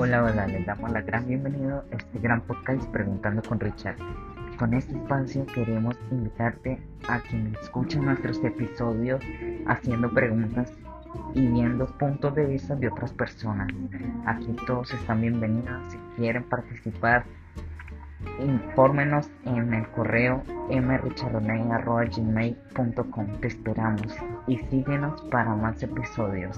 Hola, hola, les damos la gran bienvenida a este gran podcast Preguntando con Richard. Con este espacio queremos invitarte a quien escuche nuestros episodios haciendo preguntas y viendo puntos de vista de otras personas. Aquí todos están bienvenidos. Si quieren participar, infórmenos en el correo mrichardoney.gmail.com. Te esperamos y síguenos para más episodios.